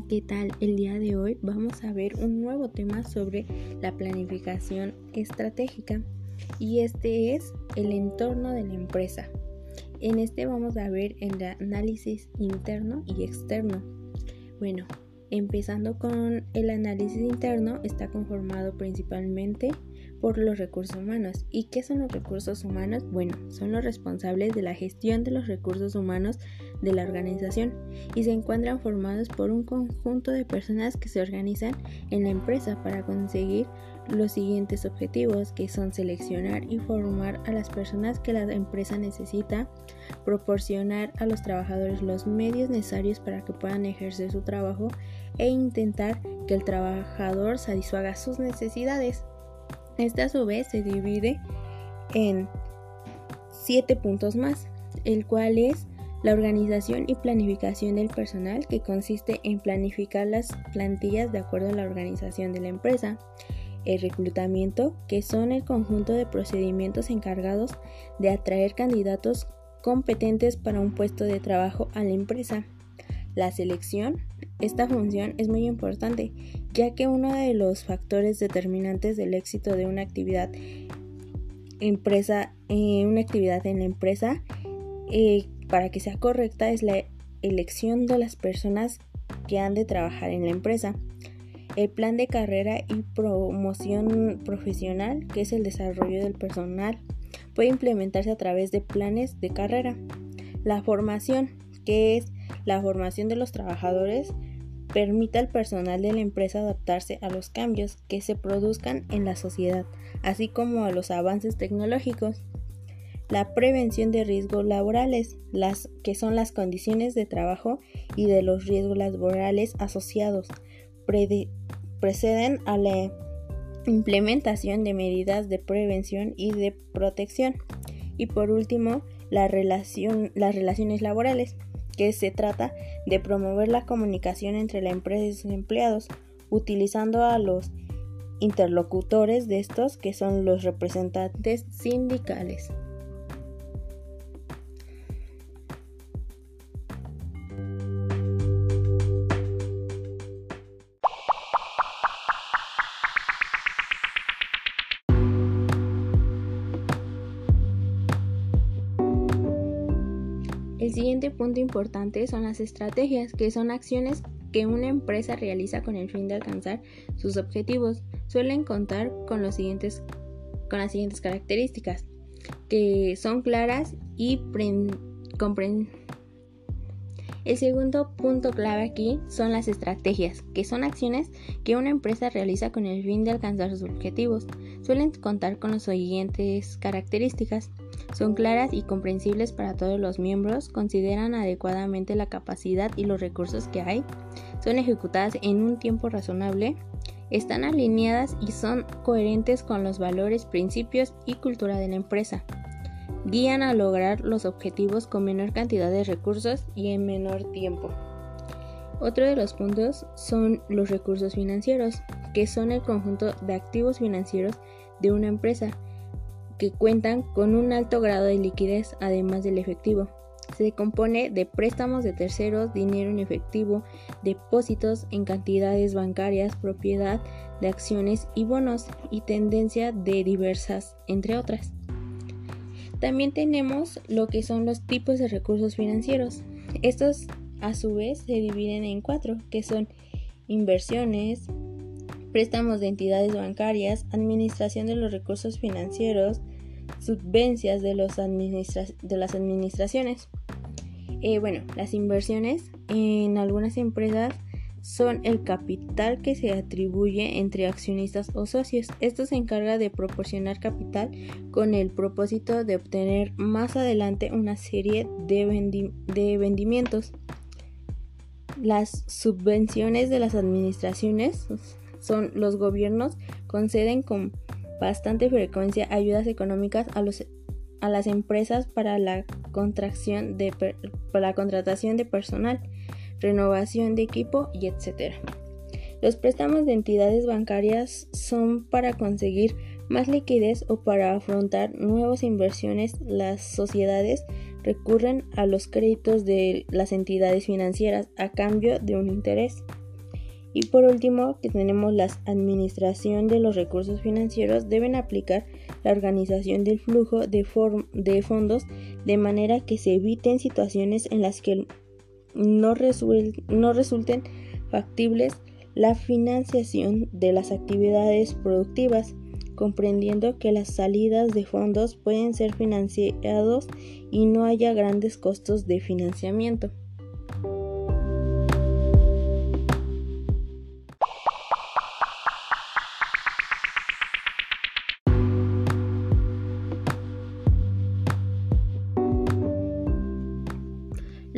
¿qué tal? El día de hoy vamos a ver un nuevo tema sobre la planificación estratégica y este es el entorno de la empresa. En este vamos a ver el análisis interno y externo. Bueno, empezando con el análisis interno, está conformado principalmente por los recursos humanos. ¿Y qué son los recursos humanos? Bueno, son los responsables de la gestión de los recursos humanos de la organización y se encuentran formados por un conjunto de personas que se organizan en la empresa para conseguir los siguientes objetivos que son seleccionar y formar a las personas que la empresa necesita, proporcionar a los trabajadores los medios necesarios para que puedan ejercer su trabajo e intentar que el trabajador satisfaga sus necesidades. Esta a su vez se divide en siete puntos más, el cual es la organización y planificación del personal, que consiste en planificar las plantillas de acuerdo a la organización de la empresa. El reclutamiento, que son el conjunto de procedimientos encargados de atraer candidatos competentes para un puesto de trabajo a la empresa. La selección, esta función es muy importante, ya que uno de los factores determinantes del éxito de una actividad empresa, eh, una actividad en la empresa, eh, para que sea correcta es la elección de las personas que han de trabajar en la empresa. El plan de carrera y promoción profesional, que es el desarrollo del personal, puede implementarse a través de planes de carrera. La formación, que es la formación de los trabajadores permite al personal de la empresa adaptarse a los cambios que se produzcan en la sociedad, así como a los avances tecnológicos. La prevención de riesgos laborales, las que son las condiciones de trabajo y de los riesgos laborales asociados, preceden a la implementación de medidas de prevención y de protección. Y por último, las relaciones laborales que se trata de promover la comunicación entre la empresa y sus empleados, utilizando a los interlocutores de estos que son los representantes sindicales. El siguiente punto importante son las estrategias, que son acciones que una empresa realiza con el fin de alcanzar sus objetivos. Suelen contar con, los siguientes, con las siguientes características, que son claras y comprensibles. El segundo punto clave aquí son las estrategias, que son acciones que una empresa realiza con el fin de alcanzar sus objetivos. Suelen contar con las siguientes características. Son claras y comprensibles para todos los miembros, consideran adecuadamente la capacidad y los recursos que hay, son ejecutadas en un tiempo razonable, están alineadas y son coherentes con los valores, principios y cultura de la empresa. Guían a lograr los objetivos con menor cantidad de recursos y en menor tiempo. Otro de los puntos son los recursos financieros, que son el conjunto de activos financieros de una empresa que cuentan con un alto grado de liquidez además del efectivo. Se compone de préstamos de terceros, dinero en efectivo, depósitos en cantidades bancarias, propiedad de acciones y bonos y tendencia de diversas, entre otras. También tenemos lo que son los tipos de recursos financieros. Estos a su vez se dividen en cuatro, que son inversiones, préstamos de entidades bancarias, administración de los recursos financieros, subvencias de, los de las administraciones. Eh, bueno, las inversiones en algunas empresas son el capital que se atribuye entre accionistas o socios. Esto se encarga de proporcionar capital con el propósito de obtener más adelante una serie de, vendimientos. Las subvenciones de las administraciones son los gobiernos conceden con bastante frecuencia ayudas económicas a, los, a las empresas para la, contracción de, para la contratación de personal, renovación de equipo y etc. Los préstamos de entidades bancarias son para conseguir más liquidez o para afrontar nuevas inversiones. Las sociedades recurren a los créditos de las entidades financieras a cambio de un interés. Y por último, que tenemos la administración de los recursos financieros, deben aplicar la organización del flujo de, de fondos de manera que se eviten situaciones en las que no, resulten factibles la financiación de las actividades productivas, comprendiendo que las salidas de fondos pueden ser financiados y no haya grandes costos de financiamiento.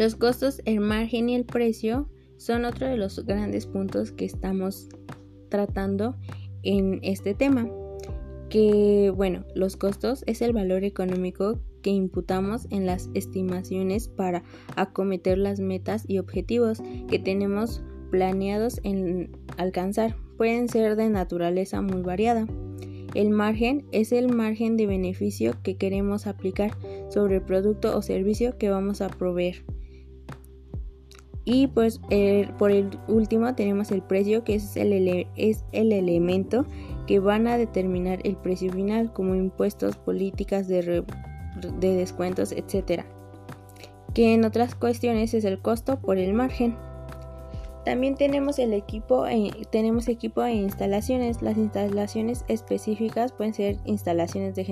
Los costos, el margen y el precio son otro de los grandes puntos que estamos tratando en este tema. Que bueno, los costos es el valor económico que imputamos en las estimaciones para acometer las metas y objetivos que tenemos planeados en alcanzar. Pueden ser de naturaleza muy variada. El margen es el margen de beneficio que queremos aplicar sobre el producto o servicio que vamos a proveer. Y pues por el último tenemos el precio que es el, es el elemento que van a determinar el precio final como impuestos, políticas de, de descuentos, etc. Que en otras cuestiones es el costo por el margen. También tenemos el equipo, eh, tenemos equipo e instalaciones. Las instalaciones específicas pueden ser instalaciones de,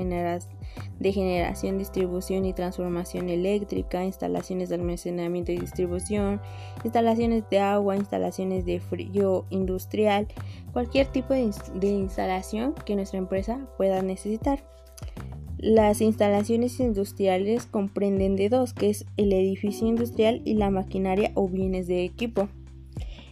de generación, distribución y transformación eléctrica, instalaciones de almacenamiento y distribución, instalaciones de agua, instalaciones de frío industrial, cualquier tipo de, de instalación que nuestra empresa pueda necesitar. Las instalaciones industriales comprenden de dos, que es el edificio industrial y la maquinaria o bienes de equipo.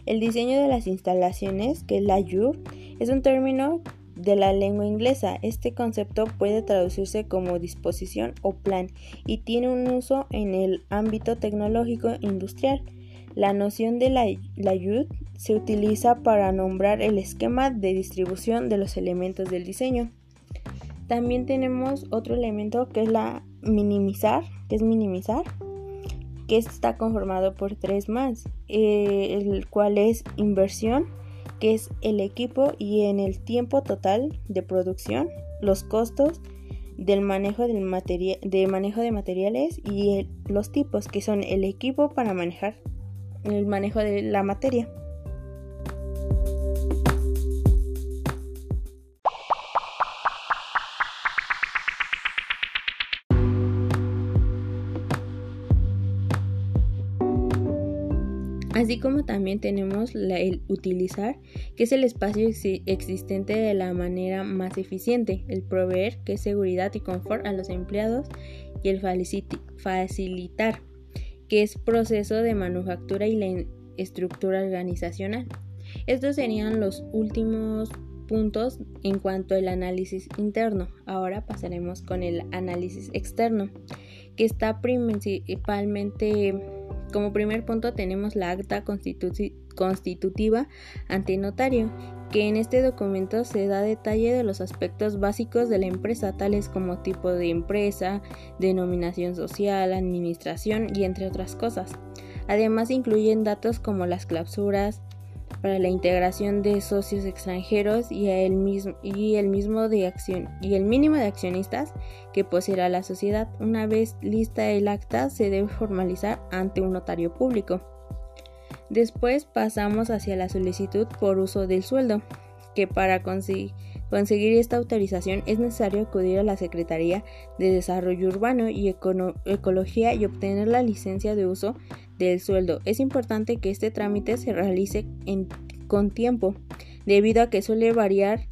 El diseño de las instalaciones, que es la UR, es un término de la lengua inglesa. Este concepto puede traducirse como disposición o plan y tiene un uso en el ámbito tecnológico industrial. La noción de la, la se utiliza para nombrar el esquema de distribución de los elementos del diseño. También tenemos otro elemento que es la minimizar, que es minimizar que está conformado por tres más, eh, el cual es inversión, que es el equipo y en el tiempo total de producción, los costos del manejo, del de, manejo de materiales y los tipos, que son el equipo para manejar el manejo de la materia. Así como también tenemos el utilizar, que es el espacio existente de la manera más eficiente, el proveer, que es seguridad y confort a los empleados, y el facilitar, que es proceso de manufactura y la estructura organizacional. Estos serían los últimos puntos en cuanto al análisis interno. Ahora pasaremos con el análisis externo, que está principalmente como primer punto tenemos la acta constitutiva ante notario, que en este documento se da detalle de los aspectos básicos de la empresa, tales como tipo de empresa, denominación social, administración y entre otras cosas. Además incluyen datos como las clausuras, para la integración de socios extranjeros y el mismo, y el de y el mínimo de accionistas que poseerá la sociedad. Una vez lista el acta se debe formalizar ante un notario público. Después pasamos hacia la solicitud por uso del sueldo, que para conseguir esta autorización es necesario acudir a la Secretaría de Desarrollo Urbano y Ecología y obtener la licencia de uso del sueldo. Es importante que este trámite se realice con tiempo, debido a que suele variar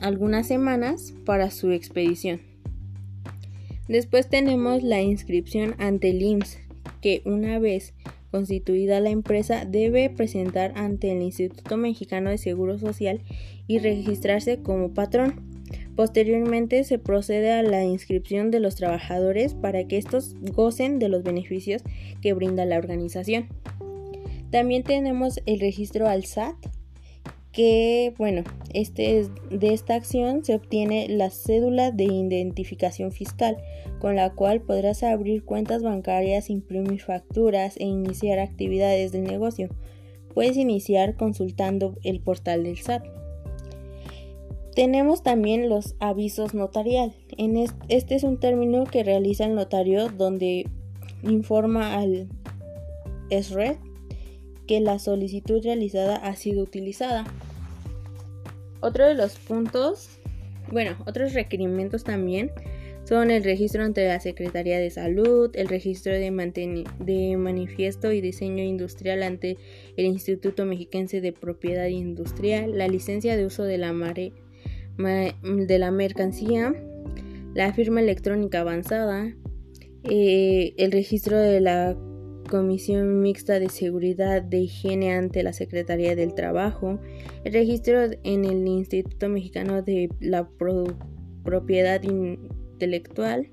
algunas semanas para su expedición. Después tenemos la inscripción ante el IMSS, que una vez constituida la empresa debe presentar ante el Instituto Mexicano de Seguro Social y registrarse como patrón. Posteriormente se procede a la inscripción de los trabajadores para que estos gocen de los beneficios que brinda la organización. También tenemos el registro al SAT, que bueno, este, de esta acción se obtiene la cédula de identificación fiscal, con la cual podrás abrir cuentas bancarias, imprimir facturas e iniciar actividades del negocio. puedes iniciar consultando el portal del SAT. Tenemos también los avisos notarial. En este es un término que realiza el notario donde informa al SRED que la solicitud realizada ha sido utilizada. Otro de los puntos, bueno, otros requerimientos también son el registro ante la Secretaría de Salud, el registro de, de, manifiesto y diseño industrial ante el Instituto Mexiquense de Propiedad Industrial, la licencia de uso de la, de la mercancía, la firma electrónica avanzada, eh, el registro de la Comisión Mixta de Seguridad de Higiene ante la Secretaría del Trabajo, el registro en el Instituto Mexicano de la Propiedad intelectual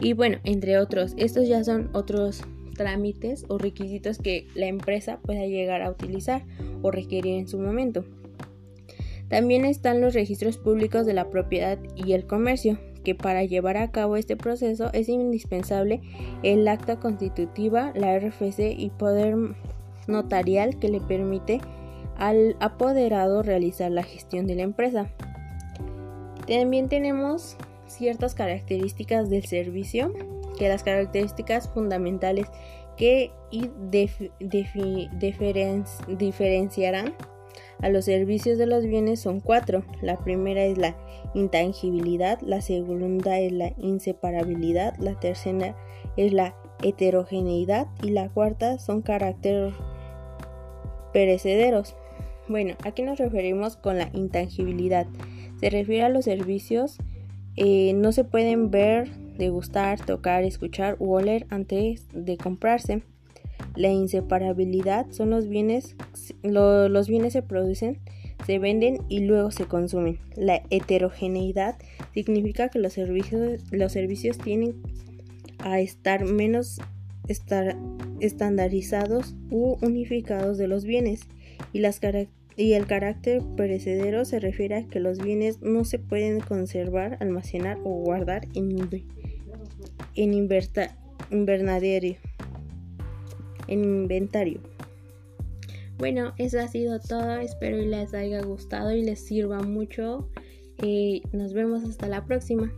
y bueno, entre otros. Estos ya son otros trámites o requisitos que la empresa pueda llegar a utilizar o requerir en su momento. También están los registros públicos de la propiedad y el comercio, que para llevar a cabo este proceso es indispensable el acta constitutiva, la RFC y poder notarial que le permite al apoderado realizar la gestión de la empresa. También tenemos ciertas características del servicio, que las características fundamentales que diferenciarán a los servicios de los bienes son cuatro. La primera es la intangibilidad, la segunda es la inseparabilidad, la tercera es la heterogeneidad y la cuarta son caracteres perecederos. Bueno, aquí nos referimos con la intangibilidad. Se refiere a los servicios eh, no se pueden ver, degustar, tocar, escuchar u oler antes de comprarse. La inseparabilidad son los bienes, los bienes se producen, se venden y luego se consumen. La heterogeneidad significa que los servicios, los servicios tienen a estar menos estar estandarizados u unificados de los bienes y las y el carácter perecedero se refiere a que los bienes no se pueden conservar, almacenar o guardar en, en invernadero. En inventario. Bueno, eso ha sido todo. Espero les haya gustado y les sirva mucho. Eh, nos vemos hasta la próxima.